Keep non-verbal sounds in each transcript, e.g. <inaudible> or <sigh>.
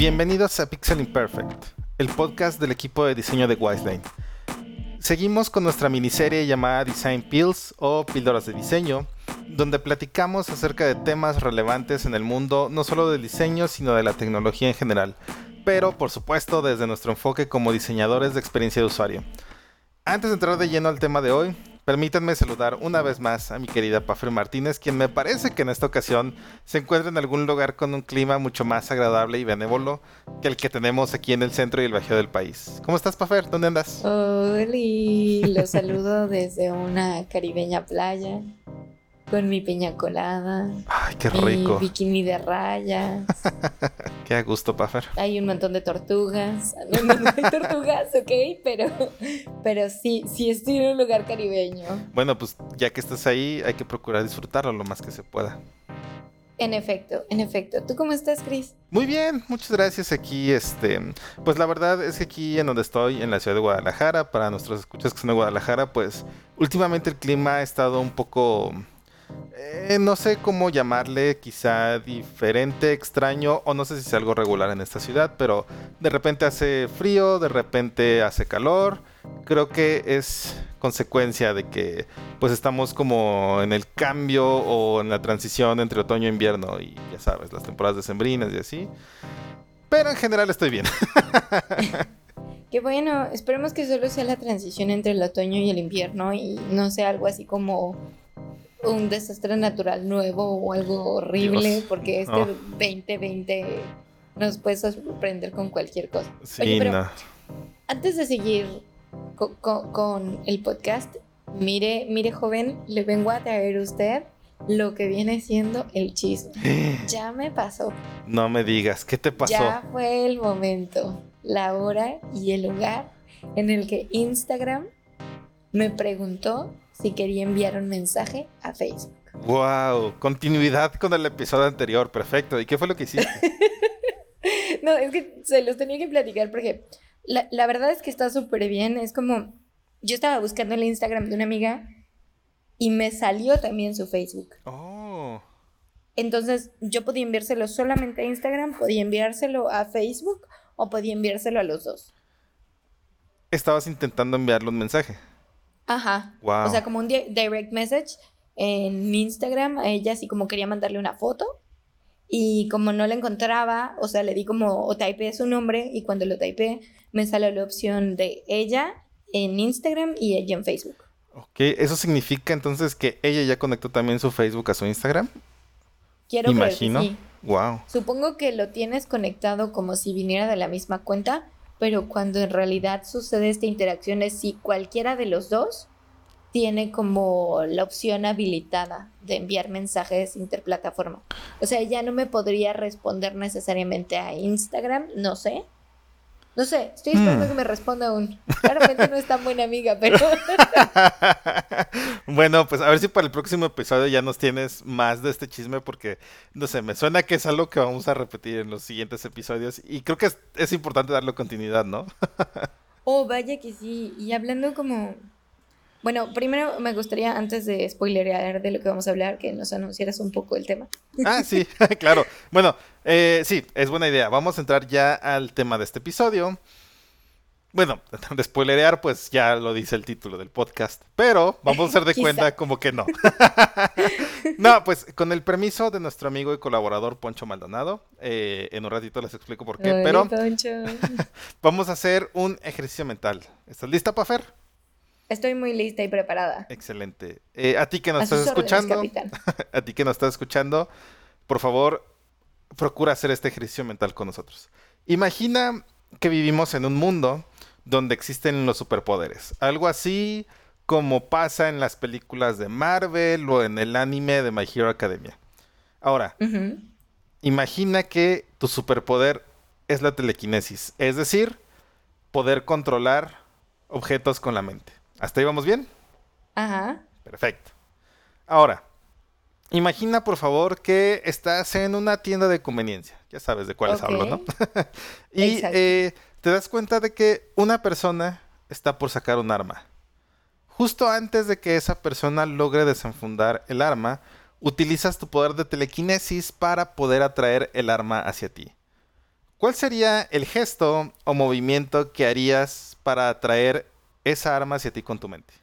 Bienvenidos a Pixel Imperfect, el podcast del equipo de diseño de Wiseline. Seguimos con nuestra miniserie llamada Design Pills o Píldoras de Diseño, donde platicamos acerca de temas relevantes en el mundo no solo del diseño, sino de la tecnología en general, pero por supuesto desde nuestro enfoque como diseñadores de experiencia de usuario. Antes de entrar de lleno al tema de hoy, permítanme saludar una vez más a mi querida Paffer Martínez, quien me parece que en esta ocasión se encuentra en algún lugar con un clima mucho más agradable y benévolo que el que tenemos aquí en el centro y el bajío del país. ¿Cómo estás, Paffer? ¿Dónde andas? Hola, los saludo desde una caribeña playa con mi piña colada. Ay, qué rico. Mi bikini de rayas. <laughs> qué a gusto, Puffer. Hay un montón de tortugas. No, no, hay tortugas, ok, pero, pero sí, sí estoy en un lugar caribeño. Bueno, pues ya que estás ahí, hay que procurar disfrutarlo lo más que se pueda. En efecto, en efecto. ¿Tú cómo estás, Chris? Muy bien, muchas gracias. Aquí, este, pues la verdad es que aquí en donde estoy, en la ciudad de Guadalajara, para nuestros escuchas que son de Guadalajara, pues últimamente el clima ha estado un poco eh, no sé cómo llamarle, quizá diferente, extraño, o no sé si es algo regular en esta ciudad, pero de repente hace frío, de repente hace calor. Creo que es consecuencia de que pues estamos como en el cambio o en la transición entre otoño e invierno y ya sabes, las temporadas decembrinas y así. Pero en general estoy bien. <laughs> Qué bueno, esperemos que solo sea la transición entre el otoño y el invierno y no sea algo así como un desastre natural nuevo o algo horrible, porque este 2020 nos puede sorprender con cualquier cosa. Sí, pero Antes de seguir con, el podcast, mire, mire joven, le vengo a traer a usted lo que viene siendo el chisme. <gasps> ya me pasó. No me digas, ¿qué te pasó? Ya fue el momento, la hora y el lugar en el que Instagram me preguntó si quería enviar un mensaje a Facebook. Wow, continuidad con el episodio anterior, perfecto. ¿Y qué fue lo que hiciste? <laughs> no, es que se los tenía que platicar porque la, la verdad es que está súper bien. Es como, yo estaba buscando el Instagram de una amiga y me salió también su Facebook. Oh. Entonces yo podía enviárselo solamente a Instagram, podía enviárselo a Facebook o podía enviárselo a los dos. Estabas intentando enviarle un mensaje. Ajá. O sea, como un direct message en Instagram a ella, así como quería mandarle una foto. Y como no la encontraba, o sea, le di como, o typeé su nombre, y cuando lo typeé, me sale la opción de ella en Instagram y ella en Facebook. Ok, ¿eso significa entonces que ella ya conectó también su Facebook a su Instagram? Quiero Imagino. sí. Wow. Supongo que lo tienes conectado como si viniera de la misma cuenta, pero cuando en realidad sucede esta interacción es si cualquiera de los dos tiene como la opción habilitada de enviar mensajes interplataforma. O sea, ya no me podría responder necesariamente a Instagram, no sé. No sé, estoy esperando que me responda aún. Claramente no es tan buena amiga, pero... <laughs> bueno, pues a ver si para el próximo episodio ya nos tienes más de este chisme porque, no sé, me suena que es algo que vamos a repetir en los siguientes episodios y creo que es, es importante darle continuidad, ¿no? <laughs> oh, vaya que sí. Y hablando como bueno, primero me gustaría, antes de spoilerear de lo que vamos a hablar, que nos anunciaras un poco el tema. Ah, sí, <laughs> claro. Bueno, eh, sí, es buena idea. Vamos a entrar ya al tema de este episodio. Bueno, <laughs> de spoilerear, pues ya lo dice el título del podcast, pero vamos a hacer de <laughs> cuenta como que no. no, pues con el permiso de nuestro amigo y colaborador Poncho Maldonado, eh, en un ratito les explico por qué, pero vamos a hacer un ejercicio mental. ¿Estás lista, Pafer? Estoy muy lista y preparada. Excelente. Eh, a ti que nos estás escuchando, <laughs> a ti que nos estás escuchando, por favor, procura hacer este ejercicio mental con nosotros. Imagina que vivimos en un mundo donde existen los superpoderes. Algo así como pasa en las películas de Marvel o en el anime de My Hero Academia. Ahora, imagina que tu superpoder es la telequinesis, es decir, poder controlar objetos con la mente. ¿Hasta ahí vamos bien? Ajá. Perfecto. Ahora, imagina por favor que estás en una tienda de conveniencia. Ya sabes de cuáles hablo, ¿no? <laughs> y eh, te das cuenta de que una persona está por sacar un arma. Justo antes de que esa persona logre desenfundar el arma, utilizas tu poder de telequinesis para poder atraer el arma hacia ti. ¿Cuál sería el gesto o movimiento que harías para atraer esa arma hacia ti con tu mente?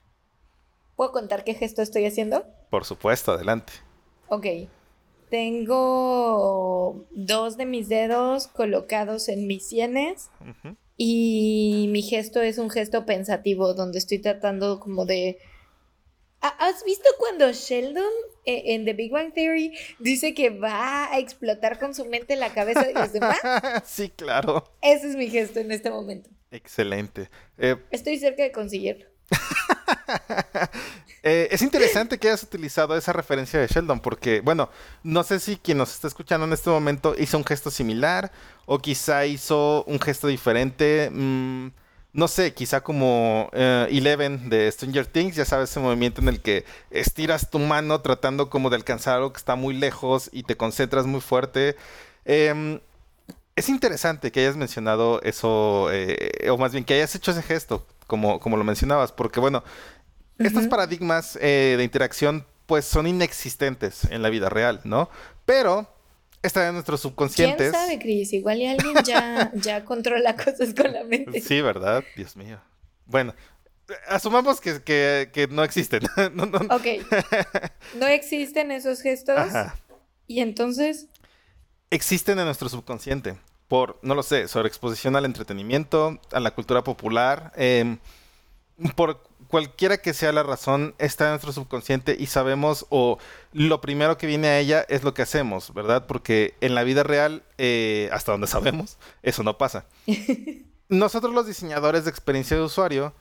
¿Puedo contar qué gesto estoy haciendo? Por supuesto, adelante. Ok. Tengo dos de mis dedos colocados en mis sienes y mi gesto es un gesto pensativo donde estoy tratando como de... ¿Has visto cuando Sheldon eh, en The Big Bang Theory dice que va a explotar con su mente la cabeza de los demás? <laughs> sí, claro. Ese es mi gesto en este momento. Excelente. Eh, estoy cerca de conseguirlo. <laughs> Eh, es interesante que hayas utilizado esa referencia de Sheldon, porque, bueno, no sé si quien nos está escuchando en este momento hizo un gesto similar o quizá hizo un gesto diferente. Mm, no sé, quizá como eh, Eleven de Stranger Things, ya sabes, ese movimiento en el que estiras tu mano tratando como de alcanzar algo que está muy lejos y te concentras muy fuerte. Em, es interesante que hayas mencionado eso, eh, o más bien que hayas hecho ese gesto, como, como lo mencionabas, porque bueno, estos paradigmas eh, de interacción pues son inexistentes en la vida real, ¿no? Pero están en nuestros subconscientes. ¿Quién sabe, Cris? Igual y alguien ya, <laughs> ya controla cosas con la mente. Sí, ¿verdad? Dios mío. Bueno, asumamos que, no existen. <laughs> Ok. No existen esos gestos. Y entonces. Existen en nuestro subconsciente. Por, no lo sé, sobreexposición al entretenimiento, a la cultura popular. Em, por cualquiera que sea la razón, está en nuestro subconsciente y sabemos, o lo primero que viene a ella es lo que hacemos, ¿verdad? Porque en la vida real, eh, hasta donde sabemos, eso no pasa. <laughs> Nosotros los diseñadores de experiencia de usuario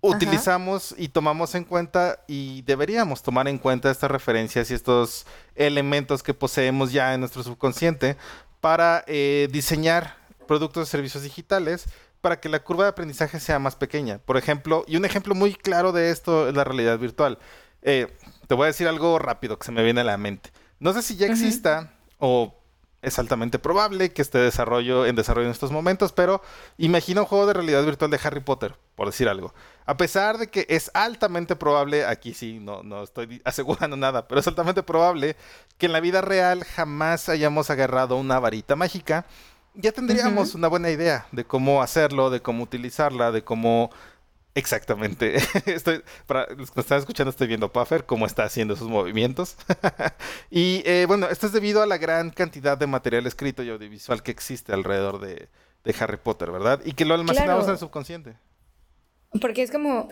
utilizamos y tomamos en cuenta y deberíamos tomar en cuenta estas referencias y estos elementos que poseemos ya en nuestro subconsciente para eh, diseñar productos y servicios digitales para que la curva de aprendizaje sea más pequeña. Por ejemplo, y un ejemplo muy claro de esto es la realidad virtual. Eh, te voy a decir algo rápido que se me viene a la mente. No sé si ya exista o es altamente probable que esté desarrollo, en desarrollo en estos momentos, pero imagina un juego de realidad virtual de Harry Potter, por decir algo. A pesar de que es altamente probable, aquí sí, no, no estoy <laughs> asegurando nada, pero es altamente probable que en la vida real jamás hayamos agarrado una varita mágica ya tendríamos una buena idea de cómo hacerlo, de cómo utilizarla, de cómo exactamente. <laughs> estoy, para los que están escuchando, estoy viendo Puffer cómo está haciendo sus movimientos. <laughs> y eh, bueno, esto es debido a la gran cantidad de material escrito y audiovisual que existe alrededor de, Harry Potter, ¿verdad? Y que lo almacenamos en el subconsciente. Porque es como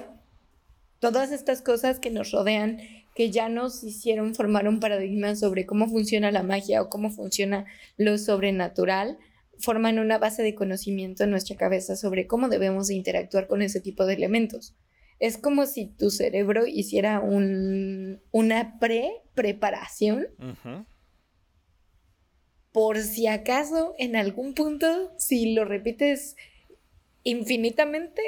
todas estas cosas que nos rodean que ya nos hicieron formar un paradigma sobre cómo funciona la magia o cómo funciona lo sobrenatural forman una base de conocimiento en nuestra cabeza sobre cómo debemos interactuar con ese tipo de elementos. Es como si tu cerebro hiciera un, una pre-preparación por si acaso en algún punto, si lo repites infinitamente,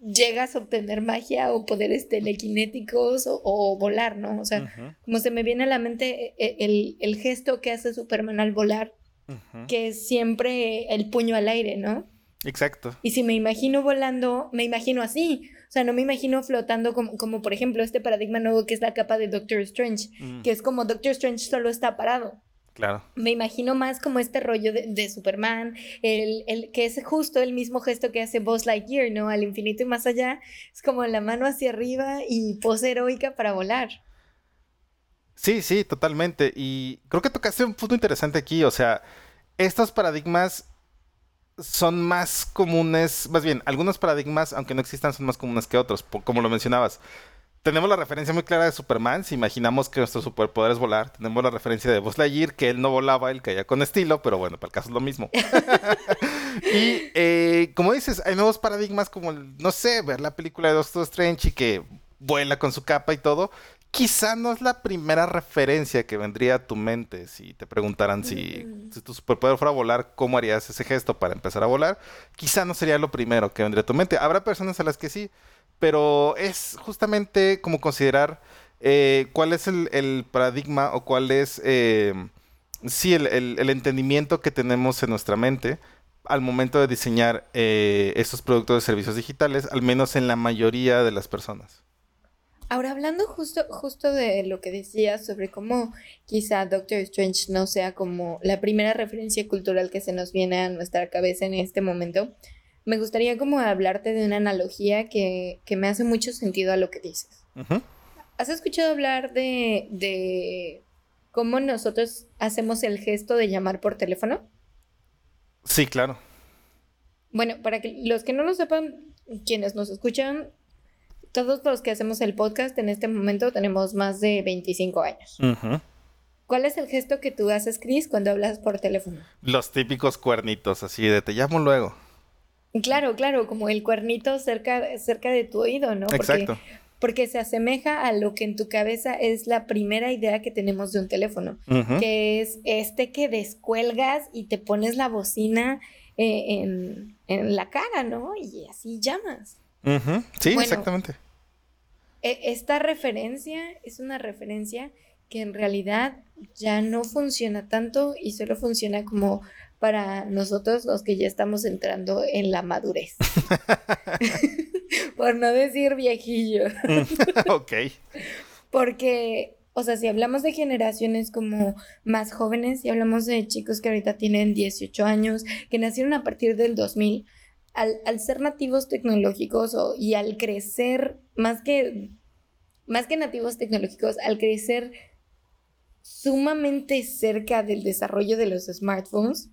llegas a obtener magia o poderes telequinéticos o, volar, ¿no? O sea, como se me viene a la mente e, e, el, el, gesto que hace Superman al volar que es siempre el puño al aire, ¿no? Exacto. Y si me imagino volando, me imagino así. O sea, no me imagino flotando como, como por ejemplo, este paradigma nuevo que es la capa de Doctor Strange, mm. que es como Doctor Strange solo está parado. Claro. Me imagino más como este rollo de, Superman, el, el, que es justo el mismo gesto que hace Buzz Lightyear, ¿no? Al infinito y más allá. Es como la mano hacia arriba y pose heroica para volar. Sí, sí, totalmente. Y creo que tocaste un punto interesante aquí. O sea, estos paradigmas son más comunes, más bien, algunos paradigmas, aunque no existan, son más comunes que otros, como lo mencionabas. Tenemos la referencia muy clara de Superman, si imaginamos que nuestro superpoder es volar. Tenemos la referencia de Buzz Lightyear, que él no volaba, él caía con estilo, pero bueno, para el caso es lo mismo. <laughs> <laughs> y eh, como dices, hay nuevos paradigmas como, no sé, ver la película de Doctor Strange y que vuela con su capa y todo, quizá no es la primera referencia que vendría a tu mente si te preguntaran si, tu superpoder fuera volar, ¿cómo harías ese gesto para empezar a volar? Quizá no sería lo primero que vendría a tu mente. Habrá personas a las que sí, pero es justamente como considerar eh, cuál es el, paradigma o cuál es, eh, sí, el, entendimiento que tenemos en nuestra mente al momento de diseñar eh, estos productos de servicios digitales, al menos en la mayoría de las personas. Ahora, hablando justo, justo de lo que decías sobre cómo quizá Doctor Strange no sea como la primera referencia cultural que se nos viene a nuestra cabeza en este momento, me gustaría como hablarte de una analogía que, me hace mucho sentido a lo que dices. ¿Has escuchado hablar de, de cómo nosotros hacemos el gesto de llamar por teléfono? Sí, claro. Bueno, para que los que no lo sepan, quienes nos escuchan, todos los que hacemos el podcast en este momento tenemos más de 25 años. ¿Cuál es el gesto que tú haces, Chris, cuando hablas por teléfono? Los típicos cuernitos, así de te llamo luego. Claro, claro, como el cuernito cerca, cerca de tu oído, ¿no? Exacto. Porque se asemeja a lo que en tu cabeza es la primera idea que tenemos de un teléfono, que es este que descuelgas y te pones la bocina eh, en, en la cara, ¿no? Y así llamas. Sí, exactamente. E, esta referencia es una referencia que en realidad ya no funciona tanto y solo funciona como para nosotros los que ya estamos entrando en la madurez. <laughs> <laughs> Por no decir viejillo. <laughs> ok. Porque, o sea, si hablamos de generaciones como más jóvenes, si hablamos de chicos que ahorita tienen 18 años, que nacieron a partir del 2000, al, ser nativos tecnológicos y al crecer, más que, más que nativos tecnológicos, al crecer sumamente cerca del desarrollo de los smartphones,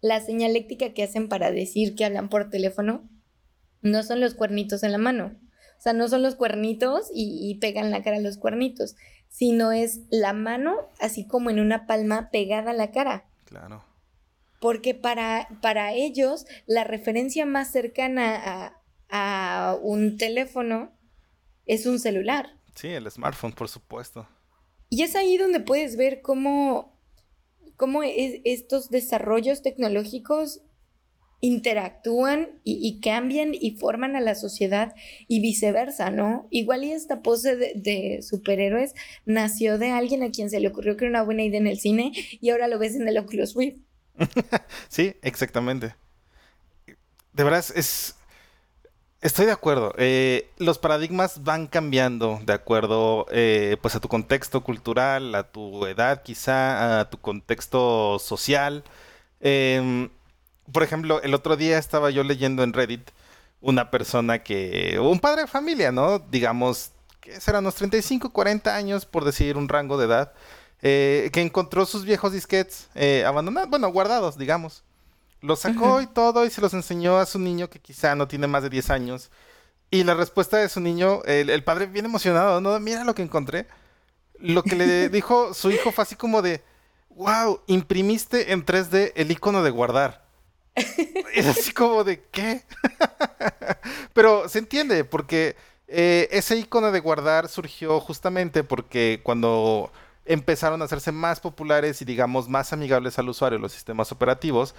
la señaléctica que hacen para decir que hablan por teléfono no son los cuernitos en la mano. O sea, no son los cuernitos y, y pegan la cara a los cuernitos, sino es la mano así como en una palma pegada a la cara. Claro porque para, para ellos la referencia más cercana a, un teléfono es un celular. Sí, el smartphone, por supuesto. Y es ahí donde puedes ver cómo, cómo estos desarrollos tecnológicos interactúan y, cambian y forman a la sociedad y viceversa, ¿no? Igual y esta pose de, de, superhéroes nació de alguien a quien se le ocurrió que era una buena idea en el cine y ahora lo ves en el Oculus Rift. <laughs> sí, exactamente. De verdad, es... Estoy de acuerdo. Eh, los paradigmas van cambiando de acuerdo eh, pues a tu contexto cultural, a tu edad quizá, a tu contexto social. Em, por ejemplo, el otro día estaba yo leyendo en Reddit una persona que, un padre de familia, ¿no? Digamos, que serán unos 35, 40 años, por decir un rango de edad, eh, que encontró sus viejos disquetes eh, abandonados, bueno, guardados, digamos. Los sacó y todo y se los enseñó a su niño que quizá no tiene más de 10 años. Y la respuesta de su niño, el, padre bien emocionado, no, mira lo que encontré. Lo que le <laughs> dijo su hijo fue así como de, wow, imprimiste en 3D el icono de guardar. <laughs> es así como de, ¿qué? <laughs> Pero se entiende, porque eh, ese icono de guardar surgió justamente porque cuando empezaron a hacerse más populares y digamos más amigables al usuario los sistemas operativos,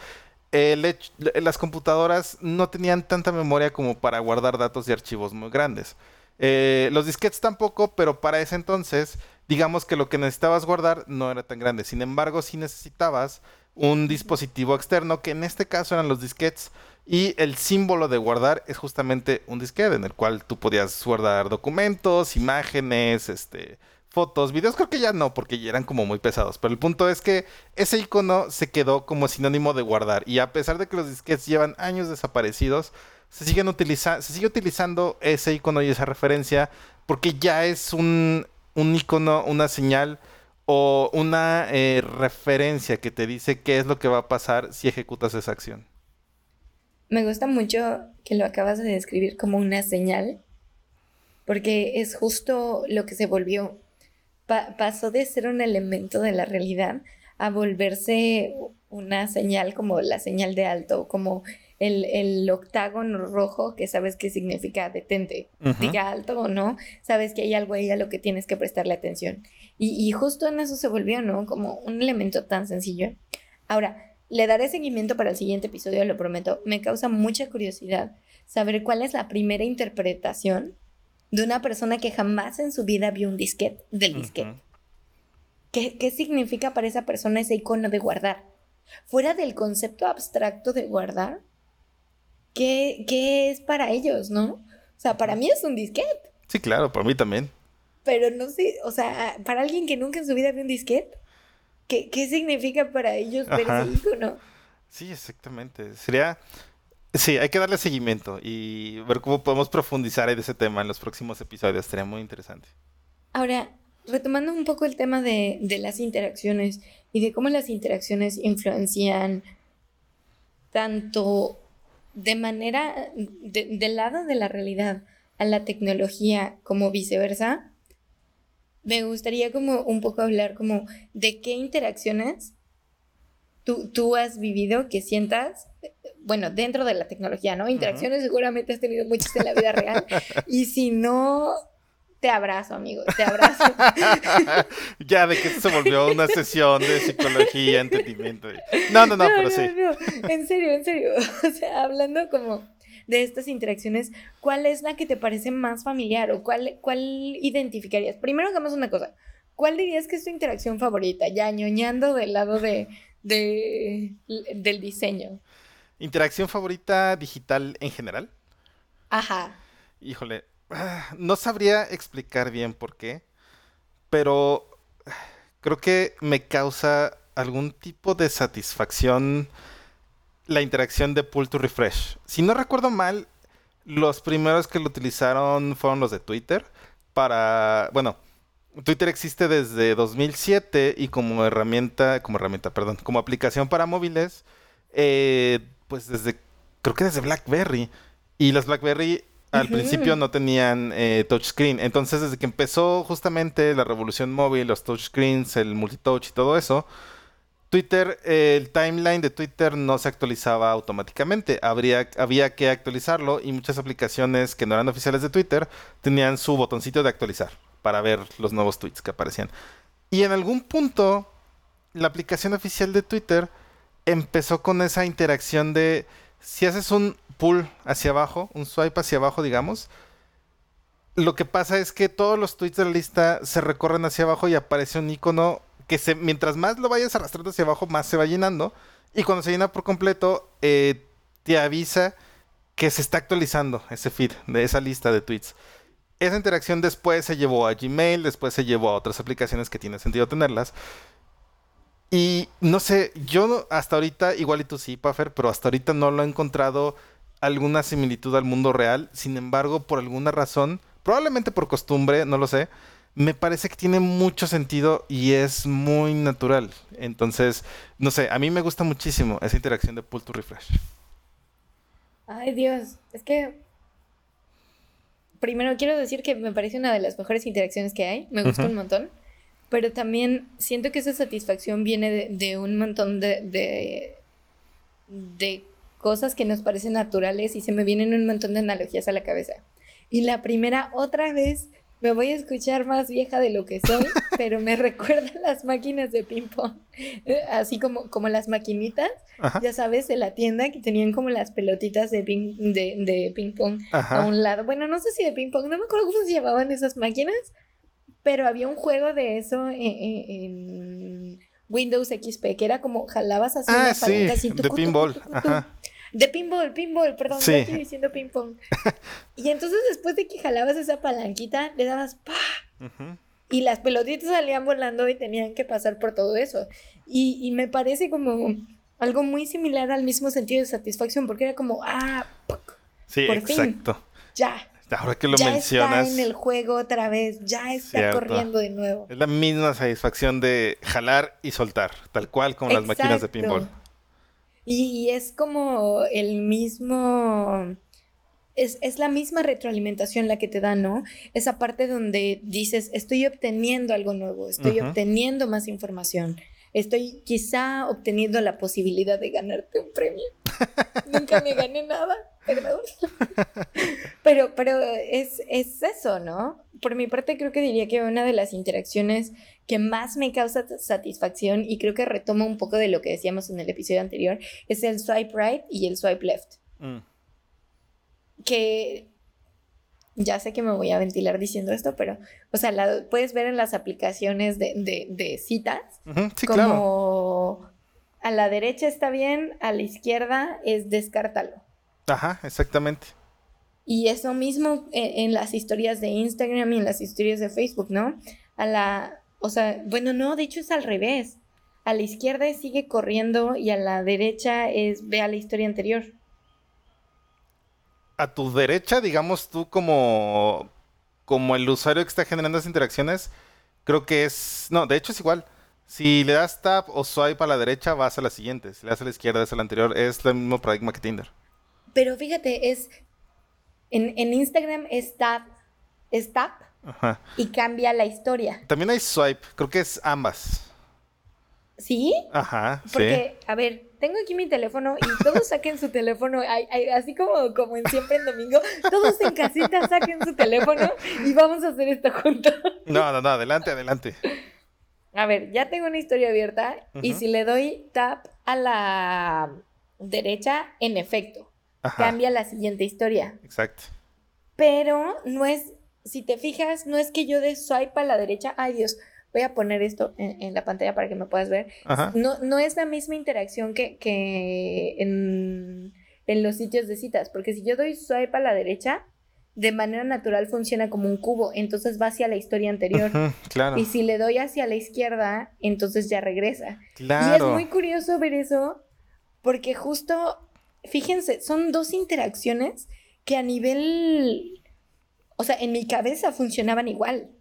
las computadoras no tenían tanta memoria como para guardar datos y archivos muy grandes. Eh, los disquetes tampoco, pero para ese entonces, digamos que lo que necesitabas guardar no era tan grande. Sin embargo, sí necesitabas un dispositivo externo, que en este caso eran los disquetes, y el símbolo de guardar es justamente un disquete en el cual tú podías guardar documentos, imágenes, este, fotos, videos creo que ya no, porque ya eran como muy pesados. Pero el punto es que ese icono se quedó como sinónimo de guardar. Y a pesar de que los disquetes llevan años desaparecidos, se, siguen utiliza se sigue utilizando ese icono y esa referencia porque ya es un, un icono, una señal o una eh, referencia que te dice qué es lo que va a pasar si ejecutas esa acción. Me gusta mucho que lo acabas de describir como una señal, porque es justo lo que se volvió pasó de ser un elemento de la realidad a volverse una señal como la señal de alto, como el, octágono rojo que sabes que significa detente, diga alto o no, sabes que hay algo ahí a lo que tienes que prestarle atención. Y, y, justo en eso se volvió, ¿no? Como un elemento tan sencillo. Ahora, le daré seguimiento para el siguiente episodio, lo prometo. Me causa mucha curiosidad saber cuál es la primera interpretación de una persona que jamás en su vida vio un disquete del disquete. ¿Qué, significa para esa persona ese icono de guardar? Fuera del concepto abstracto de guardar, ¿qué, qué es para ellos, no? O sea, para mí es un disquete. Sí, claro, para mí también. Pero no sé, o sea, para alguien que nunca en su vida vio un disquete, ¿qué, qué significa para ellos ver ese icono? Sí, exactamente. Sería. Sí, hay que darle seguimiento y ver cómo podemos profundizar en ese tema en los próximos episodios. Sería muy interesante. Ahora, retomando un poco el tema de, de las interacciones y de cómo las interacciones influencian tanto de manera, del lado de la realidad a la tecnología como viceversa, me gustaría como un poco hablar como de qué interacciones tú, tú has vivido que sientas, bueno, dentro de la tecnología, ¿no? Interacciones seguramente has tenido muchas en la vida real <laughs> y si no, te abrazo, amigo, te abrazo. <laughs> ya, de que esto se volvió una sesión de psicología, entendimiento. No, no, no, pero sí. En serio, en serio. <laughs> O sea, hablando como de estas interacciones, ¿cuál es la que te parece más familiar o cuál, cuál identificarías? Primero hagamos una cosa. ¿Cuál dirías que es tu interacción favorita? Ya ñoñando del lado de, de, del diseño. ¿Interacción favorita digital en general? Ajá. Híjole, no sabría explicar bien por qué, pero creo que me causa algún tipo de satisfacción la interacción de pull to refresh. Si no recuerdo mal, los primeros que lo utilizaron fueron los de Twitter para, bueno, Twitter existe desde 2007 y como herramienta, como herramienta, perdón, como aplicación para móviles, eh, pues desde, creo que desde BlackBerry. Y las BlackBerry al principio no tenían eh, touchscreen. Entonces, desde que empezó justamente la revolución móvil, los touchscreens, el multitouch y todo eso, Twitter, el timeline de Twitter no se actualizaba automáticamente. Habría, había que actualizarlo y muchas aplicaciones que no eran oficiales de Twitter tenían su botoncito de actualizar para ver los nuevos tweets que aparecían. Y en algún punto, la aplicación oficial de Twitter empezó con esa interacción de si haces un pull hacia abajo, un swipe hacia abajo, digamos, lo que pasa es que todos los tweets de la lista se recorren hacia abajo y aparece un icono que se, mientras más lo vayas arrastrando hacia abajo, más se va llenando. Y cuando se llena por completo, eh, te avisa que se está actualizando ese feed de esa lista de tweets. Esa interacción después se llevó a Gmail, después se llevó a otras aplicaciones que tiene sentido tenerlas. Y no sé, yo hasta ahorita, igual y tú sí, Puffer, pero hasta ahorita no lo he encontrado alguna similitud al mundo real. Sin embargo, por alguna razón, probablemente por costumbre, no lo sé, me parece que tiene mucho sentido y es muy natural. Entonces, no sé, a mí me gusta muchísimo esa interacción de pull to refresh. Ay, Dios, es que primero quiero decir que me parece una de las mejores interacciones que hay, me gusta un montón, pero también siento que esa satisfacción viene de, un montón de, de, de cosas que nos parecen naturales y se me vienen un montón de analogías a la cabeza. Y la primera, otra vez, me voy a escuchar más vieja de lo que soy, <laughs> pero me recuerda <laughs> las máquinas de ping-pong. Eh, así como, como las maquinitas, ya sabes, de la tienda que tenían como las pelotitas de ping, de, de ping pong a un lado. Bueno, no sé si de ping pong, no me acuerdo cómo se llamaban esas máquinas, pero había un juego de eso en, Windows XP, que era como jalabas así ah, sí, de pinball. Ajá. De pinball, pinball, perdón, sí. estoy diciendo ping pong. <laughs> y entonces después de que jalabas esa palanquita, le dabas pa. Y las pelotitas salían volando y tenían que pasar por todo eso. Y, me parece como algo muy similar al mismo sentido de satisfacción, porque era como, ah, sí, por exacto. Fin, ya. Ahora que lo ya mencionas. Está en el juego otra vez, ya está corriendo de nuevo. Es la misma satisfacción de jalar y soltar, tal cual como las máquinas de pinball. Y, es como el mismo... Es, es, la misma retroalimentación la que te da, ¿no? Esa parte donde dices, estoy obteniendo algo nuevo, estoy obteniendo más información, estoy quizá obteniendo la posibilidad de ganarte un premio. <laughs> Nunca me gané nada, perdón. pero pero es, es eso, ¿no? Por mi parte creo que diría que una de las interacciones que más me causa satisfacción y creo que retoma un poco de lo que decíamos en el episodio anterior es el swipe right y el swipe left. Mm. Que ya sé que me voy a ventilar diciendo esto, pero, o sea, la puedes ver en las aplicaciones de, citas como a la derecha está bien, a la izquierda es descártalo. Ajá, exactamente. Y es lo mismo en, las historias de Instagram y en las historias de Facebook, ¿no? A la, o sea, bueno, no, de hecho es al revés. A la izquierda sigue corriendo y a la derecha es ve a la historia anterior. A tu derecha, digamos tú como, como el usuario que está generando esas interacciones, creo que es, no, de hecho es igual. Si le das tap o swipe a la derecha, vas a la siguiente. Si le das a la izquierda, es a la anterior. Es el mismo paradigma que Tinder. Pero fíjate, es en, Instagram es tap, es tap y cambia la historia. También hay swipe, creo que es ambas. ¿Sí? Ajá. Porque, a ver, tengo aquí mi teléfono y todos saquen su teléfono, así como, como en siempre en domingo, todos en casita saquen su teléfono y vamos a hacer esto juntos. No, no, no, adelante, adelante. A ver, ya tengo una historia abierta y si le doy tap a la derecha, en efecto, cambia la siguiente historia. Exacto. Pero no es, si te fijas, no es que yo de swipe a la derecha, ay Dios, voy a poner esto en, la pantalla para que me puedas ver. No, no es la misma interacción que, que en, en, los sitios de citas, porque si yo doy swipe a la derecha, de manera natural funciona como un cubo, entonces va hacia la historia anterior. claro. Y si le doy hacia la izquierda, entonces ya regresa. Claro. Y es muy curioso ver eso, porque justo fíjense, son dos interacciones que a nivel, o sea, en mi cabeza funcionaban igual.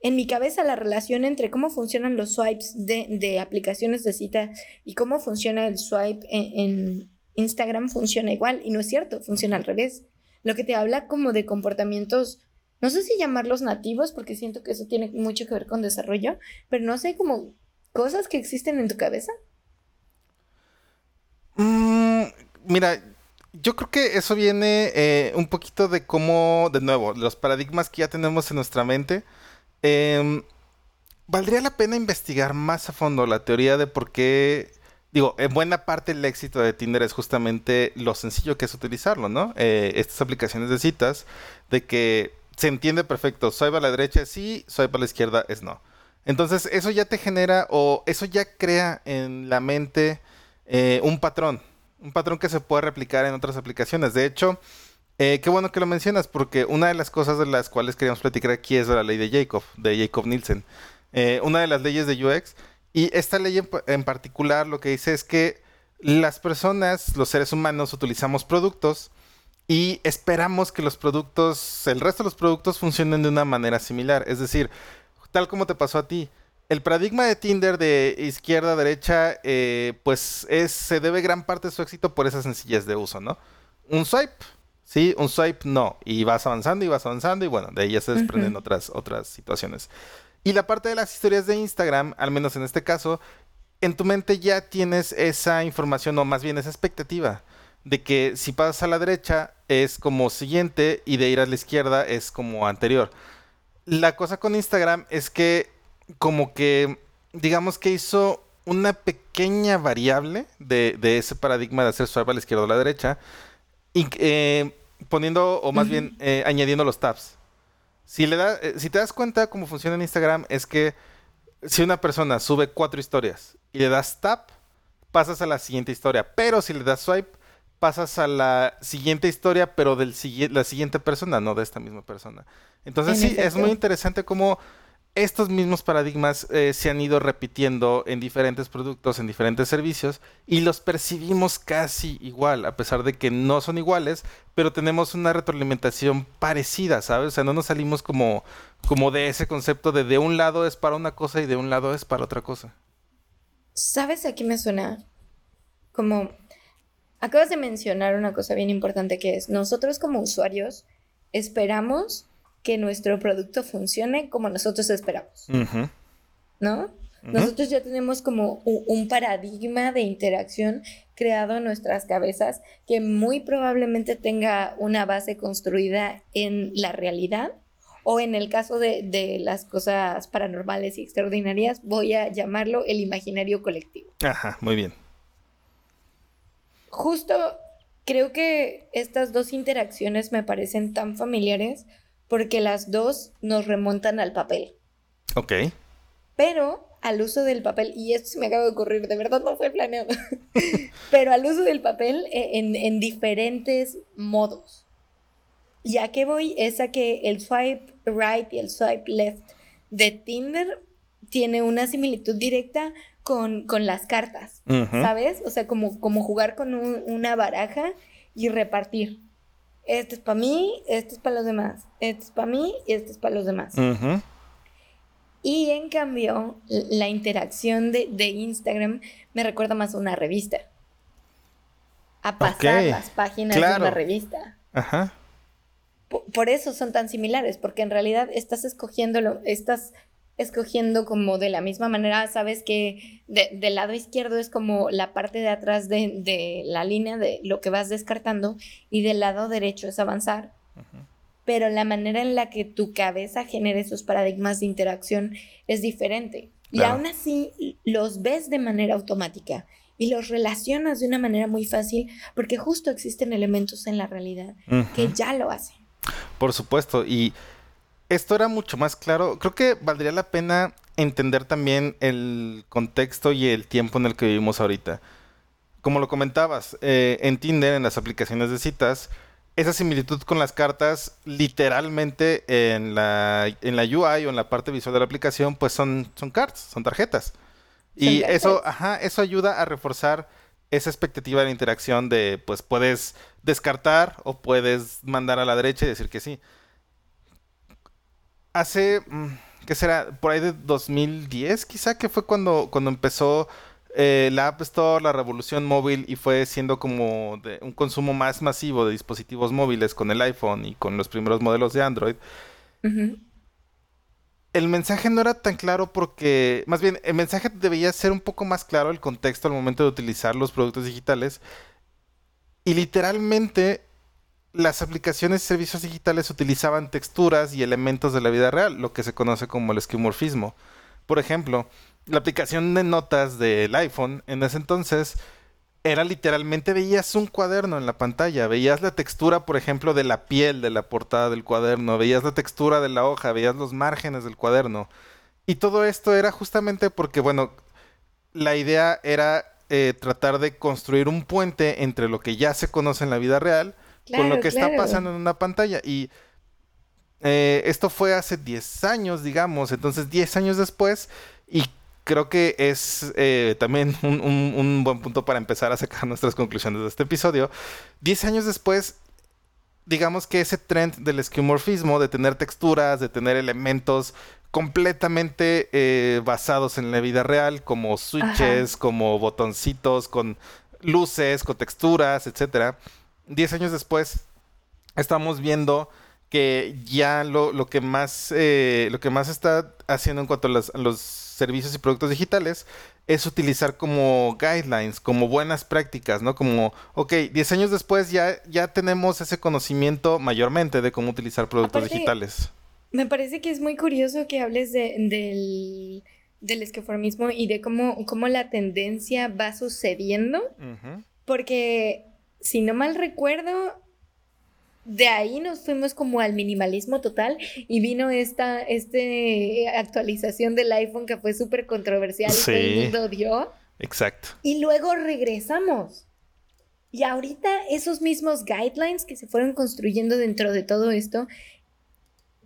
En mi cabeza la relación entre cómo funcionan los swipes de, aplicaciones de cita y cómo funciona el swipe en, en Instagram funciona igual. Y no es cierto, funciona al revés. Lo que te habla como de comportamientos, no sé si llamarlos nativos, porque siento que eso tiene mucho que ver con desarrollo, pero no sé, como cosas que existen en tu cabeza. Mm, mira, yo creo que eso viene eh, un poquito de cómo, de nuevo, los paradigmas que ya tenemos en nuestra mente. Em, valdría la pena investigar más a fondo la teoría de por qué, digo, en buena parte el éxito de Tinder es justamente lo sencillo que es utilizarlo, ¿no? Eh, estas aplicaciones de citas, de que se entiende perfecto, soy a la derecha sí, soy a la izquierda es no. Entonces eso ya te genera o eso ya crea en la mente eh, un patrón, un patrón que se puede replicar en otras aplicaciones. De hecho, eh, qué bueno que lo mencionas, porque una de las cosas de las cuales queríamos platicar aquí es la ley de Jacob, de Jacob Nielsen. Eh, una de las leyes de UX. Y esta ley en, particular lo que dice es que las personas, los seres humanos, utilizamos productos y esperamos que los productos, el resto de los productos funcionen de una manera similar. Es decir, tal como te pasó a ti, el paradigma de Tinder de izquierda a derecha, eh, pues es, se debe gran parte de su éxito por esa sencillez de uso, ¿no? Un swipe, sí, un swipe no. Y vas avanzando y vas avanzando y bueno, de ahí ya se desprenden otras, otras situaciones. Y la parte de las historias de Instagram, al menos en este caso, en tu mente ya tienes esa información o más bien esa expectativa de que si pasas a la derecha es como siguiente y de ir a la izquierda es como anterior. La cosa con Instagram es que como que, digamos que hizo una pequeña variable de, ese paradigma de hacer swipe a la izquierda o a la derecha, y, eh, poniendo, o más bien eh, añadiendo los tabs. Si, le da, eh, si te das cuenta cómo funciona en Instagram, es que si una persona sube cuatro historias y le das tap, pasas a la siguiente historia. Pero si le das swipe, pasas a la siguiente historia, pero de la siguiente persona, no de esta misma persona. Entonces sí, es muy interesante cómo estos mismos paradigmas eh, se han ido repitiendo en diferentes productos, en diferentes servicios, y los percibimos casi igual, a pesar de que no son iguales, pero tenemos una retroalimentación parecida, ¿sabes? O sea, no nos salimos como, como de ese concepto de de un lado es para una cosa y de un lado es para otra cosa. ¿Sabes? Aquí me suena como... Acabas de mencionar una cosa bien importante que es, nosotros como usuarios esperamos que nuestro producto funcione como nosotros esperamos. ¿No? Nosotros ya tenemos como un, paradigma de interacción creado en nuestras cabezas que muy probablemente tenga una base construida en la realidad o en el caso de, de, las cosas paranormales y extraordinarias, voy a llamarlo el imaginario colectivo. Ajá, muy bien. Justo creo que estas dos interacciones me parecen tan familiares porque las dos nos remontan al papel. Ok. Pero al uso del papel, y esto se me acaba de ocurrir, de verdad no fue planeado, <laughs> pero al uso del papel eh, en, en diferentes modos. Ya que voy es a que el swipe right y el swipe left de Tinder tiene una similitud directa con, las cartas, ¿sabes? O sea, como, como jugar con una baraja y repartir. Este es para mí, este es para los demás, este es para mí y este es para los demás. Y en cambio, la interacción de, Instagram me recuerda más a una revista. A pasar las páginas de una revista. Ajá. Por, eso son tan similares, porque en realidad estás escogiendo, estás escogiendo como de la misma manera, sabes que del lado izquierdo es como la parte de atrás de, la línea de lo que vas descartando y del lado derecho es avanzar. Pero la manera en la que tu cabeza genera esos paradigmas de interacción es diferente. Y aún así los ves de manera automática y los relacionas de una manera muy fácil porque justo existen elementos en la realidad que ya lo hacen. Por supuesto, y esto era mucho más claro. Creo que valdría la pena entender también el contexto y el tiempo en el que vivimos ahorita. Como lo comentabas, eh, en Tinder, en las aplicaciones de citas, esa similitud con las cartas, literalmente en la, en la UI o en la parte visual de la aplicación, pues son, son cards, son tarjetas. Y eso, ajá, eso ayuda a reforzar esa expectativa de interacción de, pues puedes descartar o puedes mandar a la derecha y decir que sí hace, mm, ¿qué será? Por ahí de 2010 quizá, que fue cuando, cuando empezó eh, la App Store, la revolución móvil y fue siendo como de un consumo más masivo de dispositivos móviles con el iPhone y con los primeros modelos de Android. El mensaje no era tan claro porque, más bien, el mensaje debía ser un poco más claro el contexto al momento de utilizar los productos digitales. Y literalmente las aplicaciones y servicios digitales utilizaban texturas y elementos de la vida real, lo que se conoce como el esquimorfismo. Por ejemplo, la aplicación de notas del iPhone en ese entonces era literalmente veías un cuaderno en la pantalla, veías la textura, por ejemplo, de la piel de la portada del cuaderno, veías la textura de la hoja, veías los márgenes del cuaderno. Y todo esto era justamente porque, bueno, la idea era eh, tratar de construir un puente entre lo que ya se conoce en la vida real con lo que está pasando en una pantalla. Y eh, esto fue hace 10 años, digamos. Entonces, 10 años después, y creo que es eh, también <laughs> un, buen punto para empezar a sacar nuestras conclusiones de este episodio. 10 años después, digamos que ese trend del esquimorfismo, de tener texturas, de tener elementos completamente eh, basados en la vida real, como switches, como botoncitos, con luces, con texturas, etcétera 10 años después, estamos viendo que ya lo, que más eh, lo que más está haciendo en cuanto a, los servicios y productos digitales es utilizar como guidelines, como buenas prácticas, ¿no? Como, ok, 10 años después ya, ya tenemos ese conocimiento mayormente de cómo utilizar productos digitales. Me parece que es muy curioso que hables del, del esqueformismo y de cómo, cómo la tendencia va sucediendo, porque si no mal recuerdo, de ahí nos fuimos como al minimalismo total y vino esta este actualización del iPhone que fue súper controversial y todo el mundo dio. Exacto. Y luego regresamos. Y ahorita esos mismos guidelines que se fueron construyendo dentro de todo esto,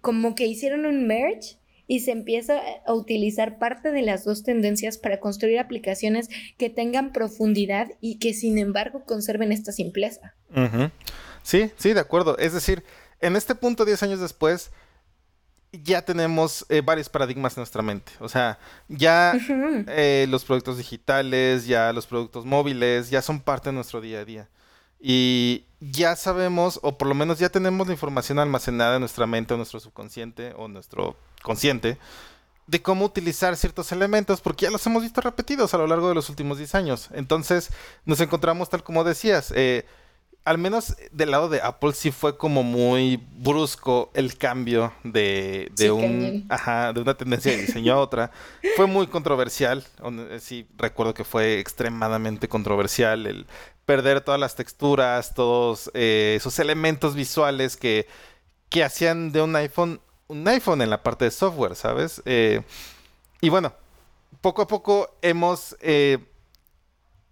como que hicieron un merge y se empieza a utilizar parte de las dos tendencias para construir aplicaciones que tengan profundidad y que sin embargo conserven esta simpleza. Sí, sí, de acuerdo. Es decir, en este punto, 10 años después, ya tenemos eh, varios paradigmas en nuestra mente. O sea, ya eh, los productos digitales, ya los productos móviles, ya son parte de nuestro día a día. Y ya sabemos, o por lo menos ya tenemos la información almacenada en nuestra mente o nuestro subconsciente o nuestro consciente de cómo utilizar ciertos elementos, porque ya los hemos visto repetidos a lo largo de los últimos 10 años. Entonces, nos encontramos tal como decías. Eh, al menos del lado de Apple sí fue como muy brusco el cambio de, un de una tendencia de diseño a otra. Fue muy controversial. Sí, recuerdo que fue extremadamente controversial el perder todas las texturas, todos eh, esos elementos visuales que, que hacían de un iPhone un iPhone en la parte de software, ¿sabes? Eh, y bueno, poco a poco hemos... Eh,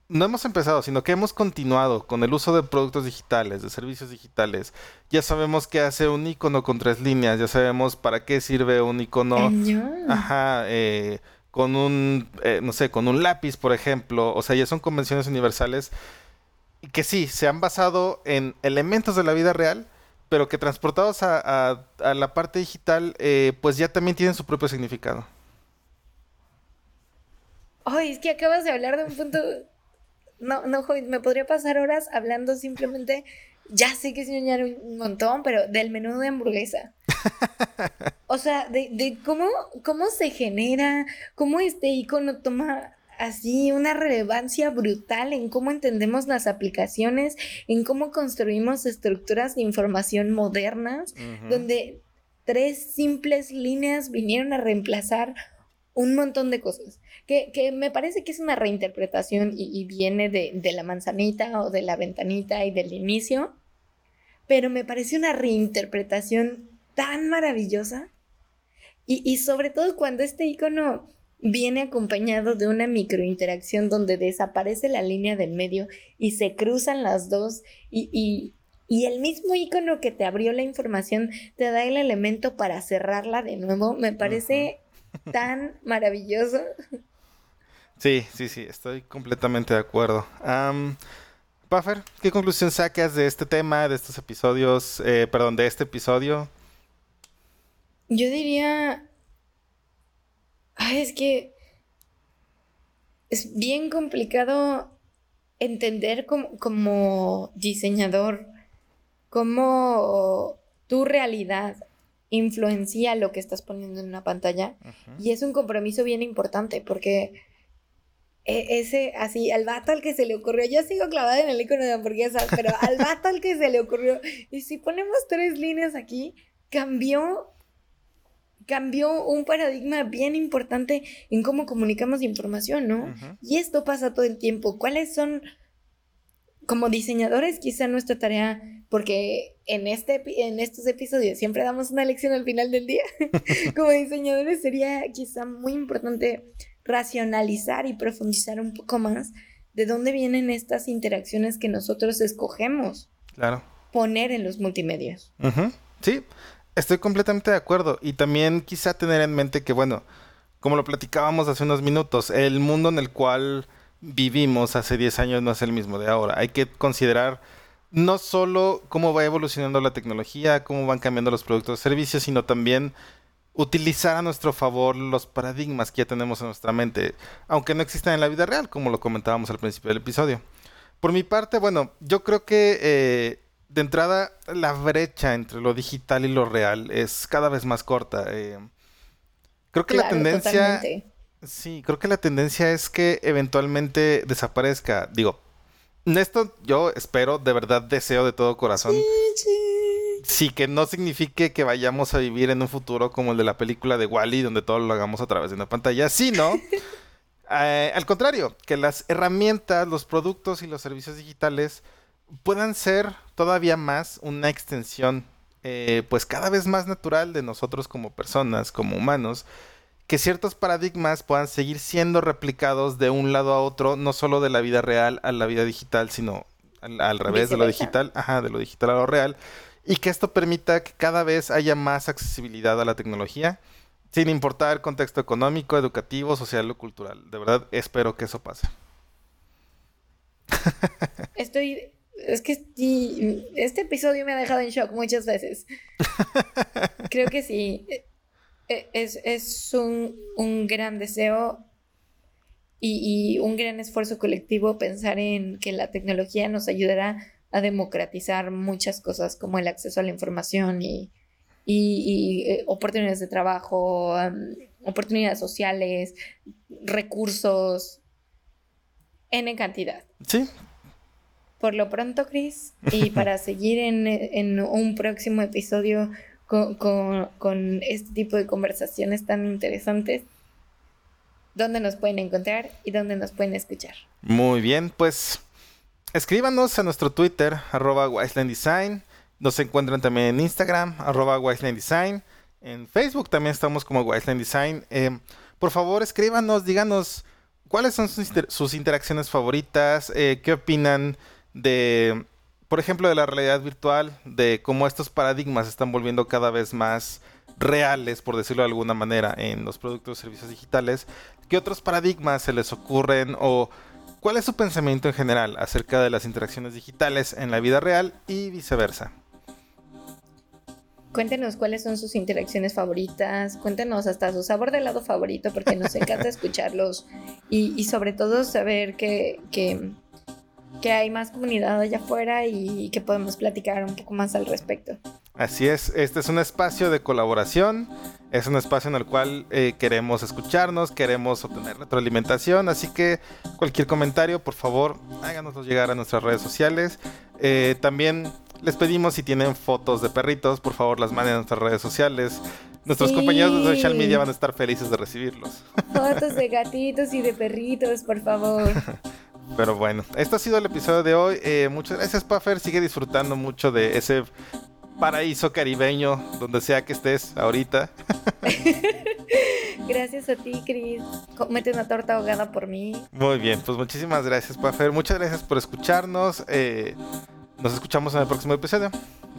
no hemos empezado, sino que hemos continuado con el uso de productos digitales, de servicios digitales. Ya sabemos qué hace un icono con tres líneas, ya sabemos para qué sirve un icono. Ajá, eh, con un, eh, no sé, con un lápiz, por ejemplo. O sea, ya son convenciones universales que sí, se han basado en elementos de la vida real, pero que transportados a, la parte digital, eh, pues ya también tienen su propio significado. Ay, es que acabas de hablar de un punto no, no, me podría pasar horas hablando simplemente, ya sé que es ñoñar un montón, pero del menú de hamburguesa. <laughs> o sea, de, cómo, cómo se genera, cómo este icono toma así una relevancia brutal en cómo entendemos las aplicaciones, en cómo construimos estructuras de información modernas, donde tres simples líneas vinieron a reemplazar un montón de cosas que, me parece que es una reinterpretación y, viene de, la manzanita o de la ventanita y del inicio, pero me parece una reinterpretación tan maravillosa. Y, sobre todo cuando este icono viene acompañado de una microinteracción donde desaparece la línea del medio y se cruzan las dos y, y, el mismo icono que te abrió la información te da el elemento para cerrarla de nuevo, me parece <laughs> tan maravilloso. Sí, sí, sí, estoy completamente de acuerdo. Um, Puffer, ¿qué conclusión sacas de este tema, de estos episodios, eh, perdón, de este episodio? Yo diría... Ay, es que es bien complicado entender como, como diseñador cómo tu realidad influencia lo que estás poniendo en una pantalla. Y es un compromiso bien importante porque e, ese, así, al vato al que se le ocurrió, yo sigo clavada en el icono de hamburguesas, pero al <laughs> vato al que se le ocurrió, y si ponemos tres líneas aquí, cambió, cambió un paradigma bien importante en cómo comunicamos información, ¿no? Y esto pasa todo el tiempo. ¿Cuáles son, como diseñadores, quizá nuestra tarea, porque en, este, en estos episodios siempre damos una lección al final del día, <laughs> como diseñadores sería quizá muy importante racionalizar y profundizar un poco más de dónde vienen estas interacciones que nosotros escogemos. Claro. Poner en los multimedios. Sí, estoy completamente de acuerdo. Y también quizá tener en mente que, bueno, como lo platicábamos hace unos minutos, el mundo en el cual vivimos hace 10 años no es el mismo de ahora. Hay que considerar no solo cómo va evolucionando la tecnología, cómo van cambiando los productos y servicios, sino también utilizar a nuestro favor los paradigmas que ya tenemos en nuestra mente, aunque no existan en la vida real, como lo comentábamos al principio del episodio. Por mi parte, bueno, yo creo que eh, de entrada la brecha entre lo digital y lo real es cada vez más corta. Eh. creo que la tendencia... Sí, creo que la tendencia es que eventualmente desaparezca. Digo, esto yo espero, de verdad deseo de todo corazón. Sí, que no signifique que vayamos a vivir en un futuro como el de la película de Wally, donde todo lo hagamos a través de una pantalla, sino <laughs> eh, al contrario, que las herramientas, los productos y los servicios digitales puedan ser todavía más una extensión, eh, pues cada vez más natural de nosotros como personas, como humanos, que ciertos paradigmas puedan seguir siendo replicados de un lado a otro, no solo de la vida real a la vida digital, sino al, revés de lo digital, ajá, de lo digital a lo real y que esto permita que cada vez haya más accesibilidad a la tecnología, sin importar el contexto económico, educativo, social o cultural. De verdad, espero que eso pase. Estoy... Es que este episodio me ha dejado en shock muchas veces. <laughs> Creo que sí. E, es, un, gran deseo y, y, un gran esfuerzo colectivo pensar en que la tecnología nos ayudará a democratizar muchas cosas como el acceso a la información y, eh, oportunidades de trabajo, oportunidades sociales, recursos, en cantidad. Sí. Por lo pronto, Chris, y <laughs> para seguir en, un próximo episodio con, con, este tipo de conversaciones tan interesantes, ¿dónde nos pueden encontrar y dónde nos pueden escuchar? Muy bien, pues escríbanos a nuestro Twitter, arroba Design. Nos encuentran también en Instagram, arroba Design. En Facebook también estamos como Wiseline Design. Eh, por favor escríbanos, díganos cuáles son sus, interacciones favoritas, eh, qué opinan de, por ejemplo, de la realidad virtual, de cómo estos paradigmas se están volviendo cada vez más reales, por decirlo de alguna manera, en los productos y servicios digitales. ¿Qué otros paradigmas se les ocurren o cuál es su pensamiento en general acerca de las interacciones digitales en la vida real y viceversa? Cuéntenos cuáles son sus interacciones favoritas, cuéntenos hasta su sabor de helado favorito, porque nos encanta <laughs> escucharlos y, sobre todo saber que, que, que, hay más comunidad allá afuera y que podemos platicar un poco más al respecto. Así es, este es un espacio de colaboración, es un espacio en el cual eh, queremos escucharnos, queremos obtener retroalimentación, así que cualquier comentario, por favor, háganoslo llegar a nuestras redes sociales. Eh, también les pedimos si tienen fotos de perritos, por favor las manden a nuestras redes sociales. Nuestros compañeros de social media van a estar felices de recibirlos. Fotos de <laughs> gatitos y de perritos, por favor. <laughs> Pero bueno, esto ha sido el episodio de hoy. Eh, muchas gracias, Puffer. Sigue disfrutando mucho de ese paraíso caribeño, donde sea que estés ahorita. <laughs> gracias a ti, Chris. Comete una torta ahogada por mí. Muy bien, pues muchísimas gracias, Puffer. Muchas gracias por escucharnos. Eh, nos escuchamos en el próximo episodio.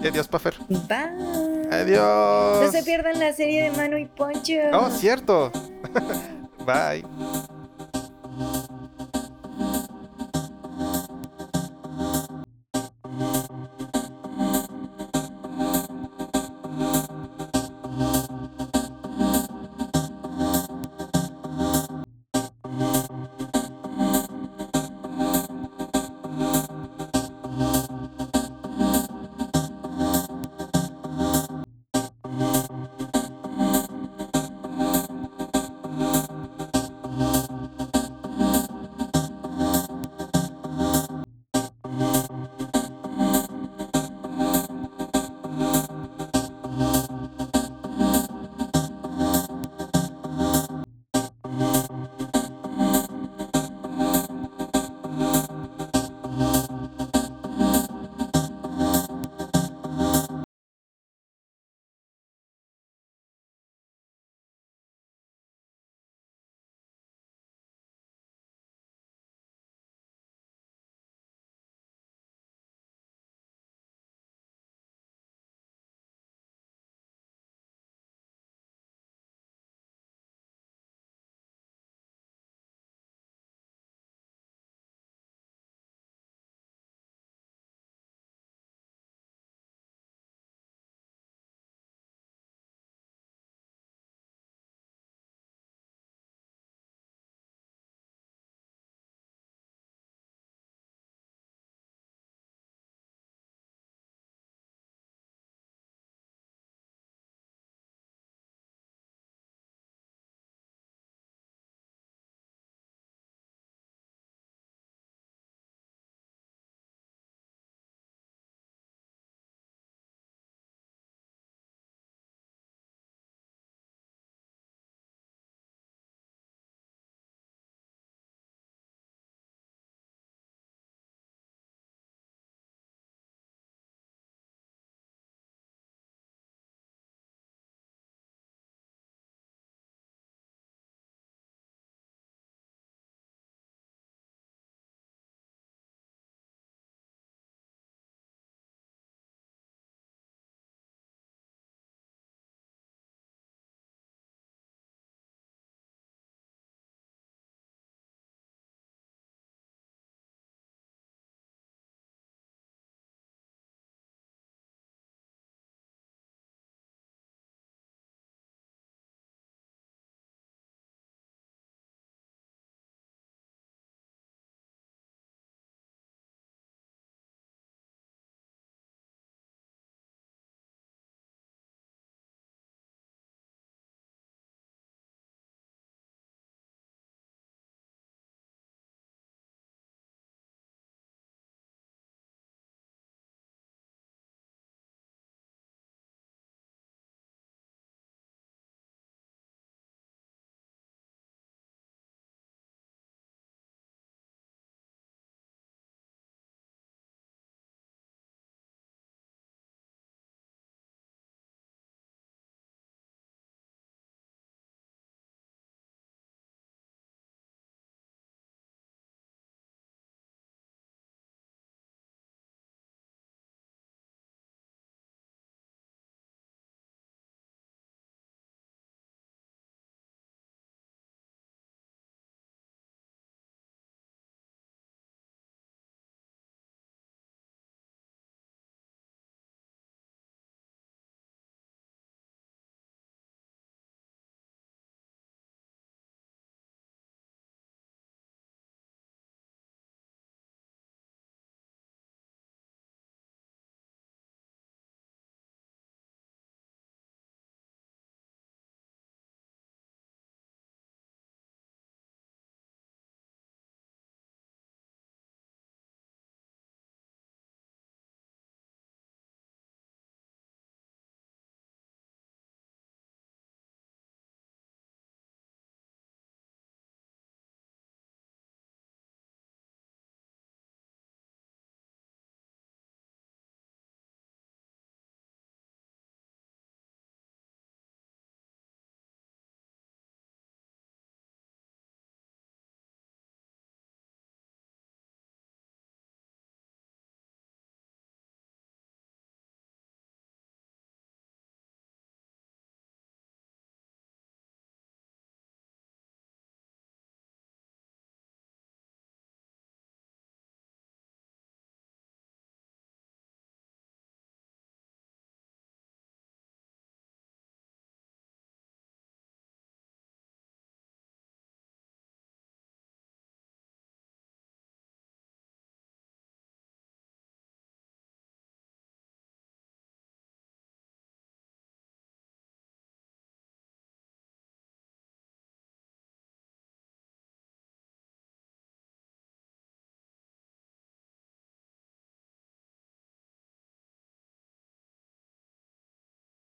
Y adiós, Puffer. Bye. Adiós. No se pierdan la serie de Manu y Poncho. Oh, cierto. <laughs> Bye.